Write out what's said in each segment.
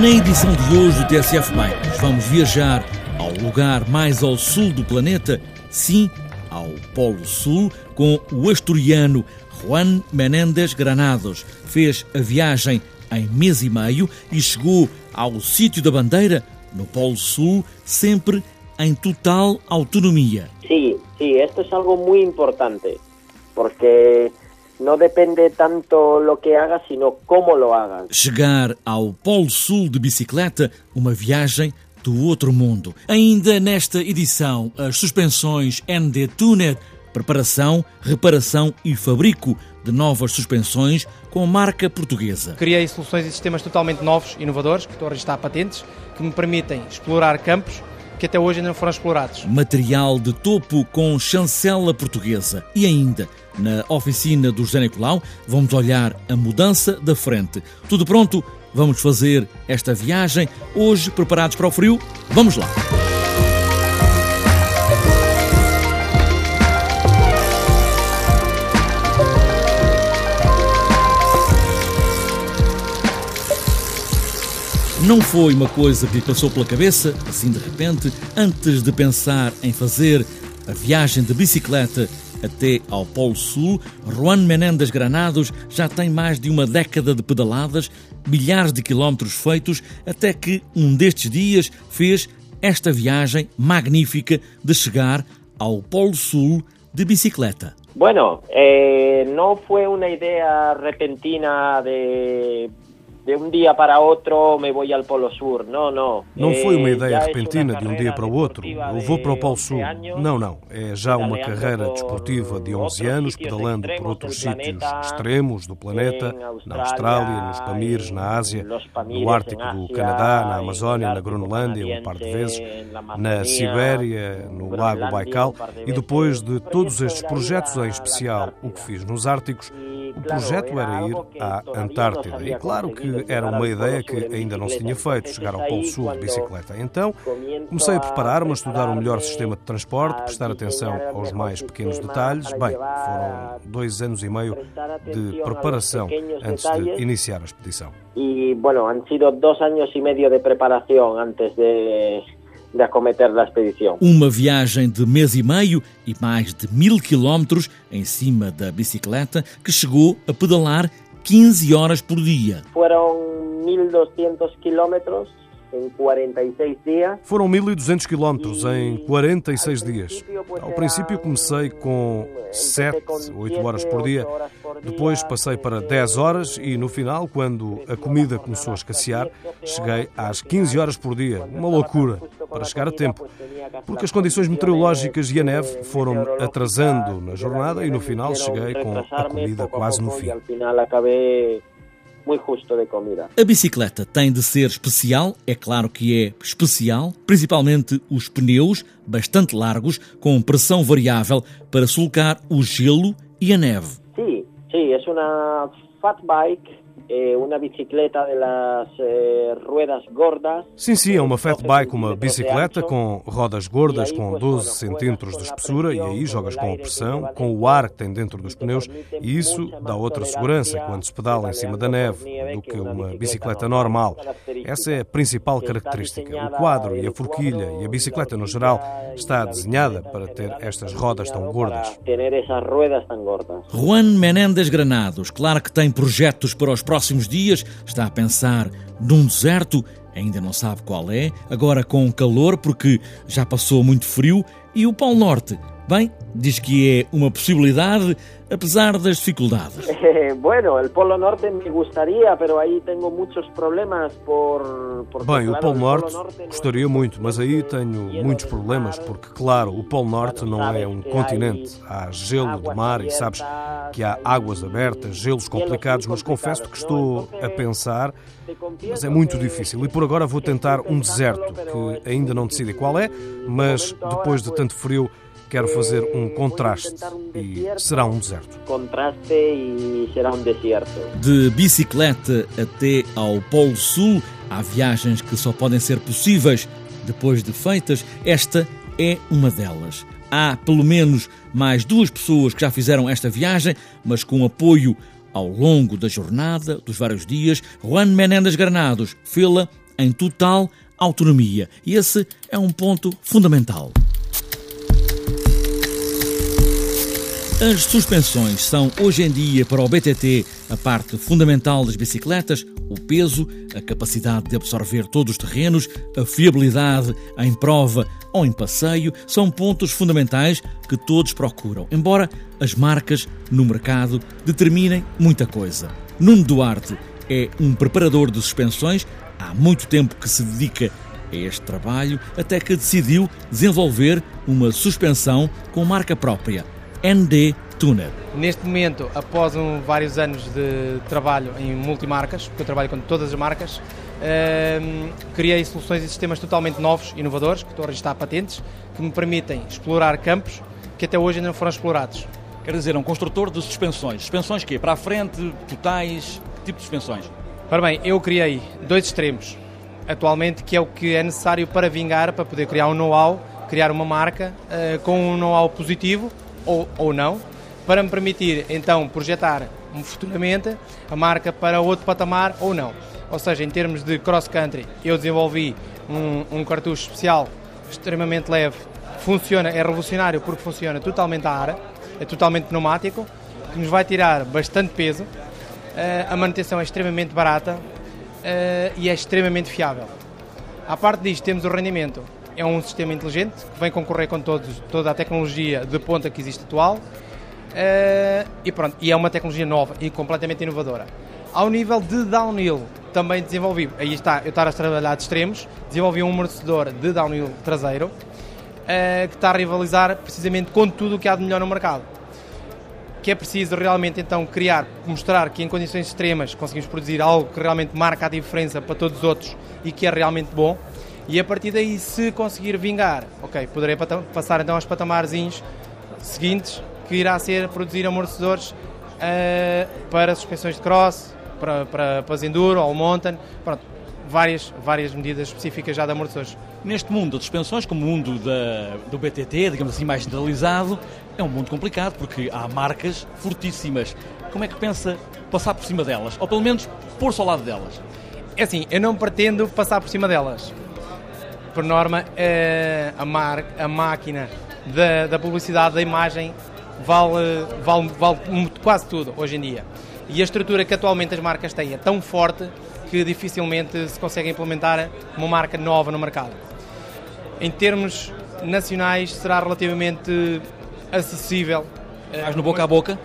Na edição de hoje do TSF Bikes, vamos viajar ao lugar mais ao sul do planeta, sim, ao Polo Sul, com o asturiano Juan Menéndez Granados. Fez a viagem em mês e meio e chegou ao sítio da bandeira, no Polo Sul, sempre em total autonomia. Sim, sim, isto é algo muito importante, porque não depende tanto lo que hagas, sino como lo hagas. Chegar ao Polo Sul de bicicleta, uma viagem do outro mundo. Ainda nesta edição, as suspensões ND Tuner, preparação, reparação e fabrico de novas suspensões com marca portuguesa. Criei soluções e sistemas totalmente novos, inovadores, que estou a registrar patentes, que me permitem explorar campos que até hoje ainda não foram explorados. Material de topo com chancela portuguesa. E ainda, na oficina do José Nicolau, vamos olhar a mudança da frente. Tudo pronto? Vamos fazer esta viagem. Hoje, preparados para o frio? Vamos lá! Não foi uma coisa que lhe passou pela cabeça, assim de repente, antes de pensar em fazer a viagem de bicicleta até ao Polo Sul, Juan Menéndez Granados já tem mais de uma década de pedaladas, milhares de quilómetros feitos, até que um destes dias fez esta viagem magnífica de chegar ao Polo Sul de bicicleta. Bueno, eh, no fue una idea repentina de de um dia para outro me vou ao Polo Sur. Não, não. Não foi uma ideia repentina de um dia para o outro. Eu vou para o Polo Sul. Não, não. É já uma carreira desportiva de 11 anos, pedalando por outros sítios extremos do planeta, na Austrália, nos Pamires, na Ásia, no Ártico do Canadá, na Amazónia, na Groenlândia, um par de vezes, na Sibéria, no Lago Baikal, e depois de todos estes projetos, em especial o que fiz nos Árticos, o projeto era ir à Antártida. E claro que era uma ideia que ainda não se tinha feito, chegar ao Polo Sul de bicicleta. Então, comecei a preparar-me, a estudar o melhor sistema de transporte, prestar atenção aos mais pequenos detalhes. Bem, foram dois anos e meio de preparação antes de iniciar a expedição. E, bueno, han sido dois anos e meio de preparação antes de de acometer da expedição. Uma viagem de mês e meio e mais de mil quilómetros em cima da bicicleta que chegou a pedalar 15 horas por dia. Foram 1.200 quilómetros em 46 dias. Foram 1.200 quilómetros em 46 dias. Ao princípio comecei com 7, 8 horas por dia. Depois passei para 10 horas e no final, quando a comida começou a escassear, cheguei às 15 horas por dia. Uma loucura para chegar a tempo. Porque as condições meteorológicas e a neve foram atrasando na jornada e no final cheguei com a comida quase no fim muito justo de comida. A bicicleta tem de ser especial, é claro que é especial, principalmente os pneus, bastante largos, com pressão variável para sulcar o gelo e a neve. Sim, sim, é uma fat bike Eh, uma bicicleta de las eh, ruedas gordas. Sim, sim, é uma fat bike, uma bicicleta com rodas gordas com 12 centímetros de espessura e aí jogas com a pressão, com o ar que tem dentro dos pneus e isso dá outra segurança quando se pedala em cima da neve do que uma bicicleta normal. Essa é a principal característica. O quadro e a forquilha e a bicicleta no geral está desenhada para ter estas rodas tão gordas. Juan Menéndez Granados, claro que tem projetos para os próximos próximos dias está a pensar num deserto, ainda não sabe qual é, agora com calor porque já passou muito frio, e o Polo Norte. Bem, diz que é uma possibilidade, apesar das dificuldades. bueno, el Polo Norte me gustaría, pero aí tenho muitos problemas por... Bem, o Polo Norte gostaria muito, mas aí tenho muitos problemas, porque, claro, o Polo Norte não é um continente. Há gelo de mar e sabes que há águas abertas, gelos complicados, mas confesso que estou a pensar, mas é muito difícil. E por agora vou tentar um deserto, que ainda não decidi qual é, mas depois de tanto frio quero fazer um contraste e será um deserto. Contraste e será um deserto. De bicicleta até ao Polo Sul, há viagens que só podem ser possíveis depois de feitas. Esta é uma delas. Há pelo menos mais duas pessoas que já fizeram esta viagem, mas com apoio ao longo da jornada, dos vários dias. Juan Menéndez Granados fê-la em total autonomia. E esse é um ponto fundamental. As suspensões são hoje em dia para o BTT a parte fundamental das bicicletas, o peso, a capacidade de absorver todos os terrenos, a fiabilidade em prova ou em passeio são pontos fundamentais que todos procuram, embora as marcas no mercado determinem muita coisa. Nuno Duarte é um preparador de suspensões, há muito tempo que se dedica a este trabalho, até que decidiu desenvolver uma suspensão com marca própria ND Tuner. Neste momento, após um, vários anos de trabalho em multimarcas, porque eu trabalho com todas as marcas, uh, criei soluções e sistemas totalmente novos, inovadores, que estou a registrar patentes, que me permitem explorar campos que até hoje ainda não foram explorados. Quer dizer, é um construtor de suspensões. Suspensões quê? Para a frente, totais? Que tipo de suspensões? Ora bem, eu criei dois extremos, atualmente, que é o que é necessário para vingar, para poder criar um know-how, criar uma marca uh, com um know-how positivo, ou, ou não, para me permitir então projetar futuramente a marca para outro patamar ou não. Ou seja, em termos de cross-country, eu desenvolvi um, um, cartucho especial extremamente leve, funciona, é revolucionário porque funciona totalmente a ar, é totalmente pneumático, que nos vai tirar bastante peso, uh, a manutenção é extremamente barata uh, e é extremamente fiável. À parte disto, temos o rendimento é um sistema inteligente que vem concorrer com todos, toda a tecnologia de ponta que existe atual uh, e pronto, e é uma tecnologia nova e completamente inovadora. Ao nível de downhill, também desenvolvi, aí está, eu estar a trabalhar de extremos, desenvolvi um amortecedor de downhill traseiro uh, que está a rivalizar precisamente com tudo o que há de melhor no mercado. Que é preciso realmente então criar, mostrar que em condições extremas conseguimos produzir algo que realmente marca a diferença para todos os outros e que é realmente bom e a partir daí, se conseguir vingar, ok, poderei passar então aos patamarzinhos seguintes, que irá ser produzir amortecedores uh, para suspensões de cross, para, para, para enduro ou mountain, pronto, várias, várias medidas específicas já de amortecedores. Neste mundo de suspensões, como o mundo da, do BTT, digamos assim, mais generalizado, é um mundo complicado porque há marcas fortíssimas. Como é que pensa passar por cima delas? Ou pelo menos pôr-se ao lado delas? É assim, eu não pretendo passar por cima delas por norma, é a, mar, a máquina da, da publicidade, da imagem, vale, vale, vale quase tudo hoje em dia. E a estrutura que atualmente as marcas têm é tão forte que dificilmente se consegue implementar uma marca nova no mercado. Em termos nacionais, será relativamente acessível. Mais no boca a boca?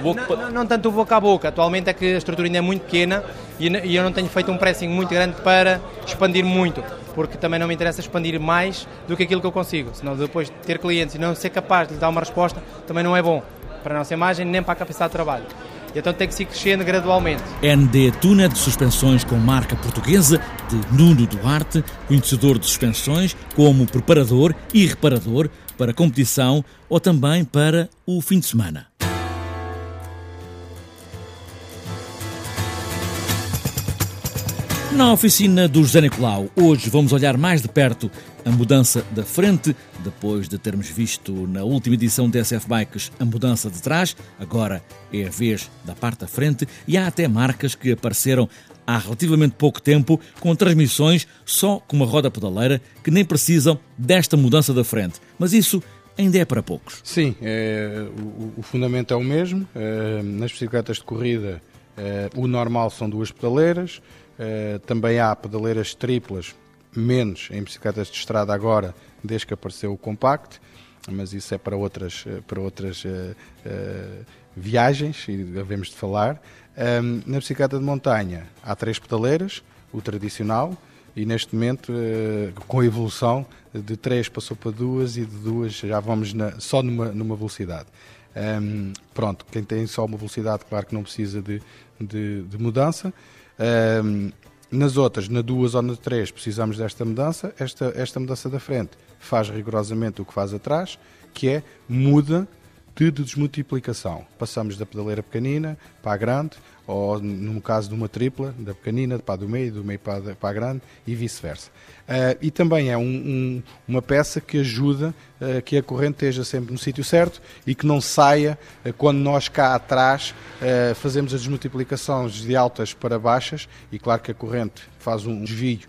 Boca... Não, não, não, tanto o boca a boca. Atualmente é que a estrutura ainda é muito pequena e eu não tenho feito um pressing muito grande para expandir muito porque também não me interessa expandir mais do que aquilo que eu consigo, senão depois de ter clientes e não ser capaz de lhe dar uma resposta também não é bom para a nossa imagem nem para a capacidade de trabalho. Então tem que se crescendo gradualmente. ND Tuna de suspensões com marca portuguesa de Nuno Duarte, conhecedor de suspensões como preparador e reparador para competição ou também para o fim de semana. Na oficina do José Nicolau, hoje vamos olhar mais de perto a mudança da frente, depois de termos visto na última edição da SF Bikes a mudança de trás, agora é a vez da parte da frente e há até marcas que apareceram há relativamente pouco tempo com transmissões só com uma roda pedaleira que nem precisam desta mudança da frente. Mas isso ainda é para poucos. Sim, é, o, o, fundamento é o mesmo. É, nas bicicletas de corrida, é, o normal são duas pedaleiras. Eh, também há pedaleiras triplas, menos em bicicletas de estrada agora, desde que apareceu o Compact, mas isso é para outras, eh, para outras uh, viagens e devemos de falar. Na bicicleta de montanha há três pedaleiras, o tradicional, e neste momento, com a evolução, de três passou para duas e de duas já vamos na, só numa, numa velocidade. Um, pronto, quem tem só uma velocidade, claro que não precisa de, de, de mudança. Um, nas outras, na duas ou na três, precisamos desta mudança. Esta, esta mudança da frente faz rigorosamente o que faz atrás, que é muda de desmultiplicação. Passamos da pedaleira pequenina para a grande, ou no caso de uma tripla, da pequenina para do meio, do meio para a, para a grande e vice-versa. Uh, e também é um, um, uma peça que ajuda uh, que a corrente esteja sempre no sítio certo e que não saia uh, quando nós cá atrás fazemos as desmultiplicações de altas para baixas e claro que a corrente faz um desvio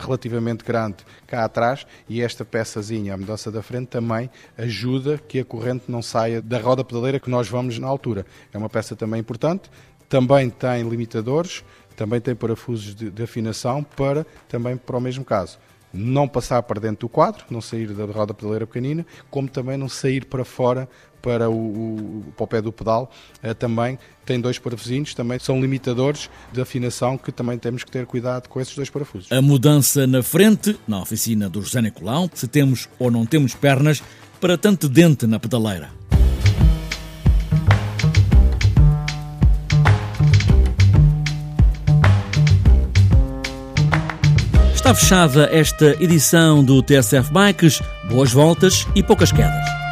relativamente grande cá atrás e esta peçazinha, a mudança da frente, também ajuda que a corrente não saia da roda pedaleira que nós vamos na altura. É uma peça também importante, também tem limitadores, também tem parafusos de, de, afinação para também para o mesmo caso. Não passar para dentro do quadro, não sair da roda pedaleira pequenina, como também não sair para fora para o, o, para o pé do pedal. Uh, também tem dois parafusinhos, também são limitadores de afinação que também temos que ter cuidado com esses dois parafusos. A mudança na frente, na oficina do José Nicolau, se temos ou não temos pernas para tanto dente na pedaleira. Está fechada esta edição do TSF Bikes. Boas voltas e poucas quedas.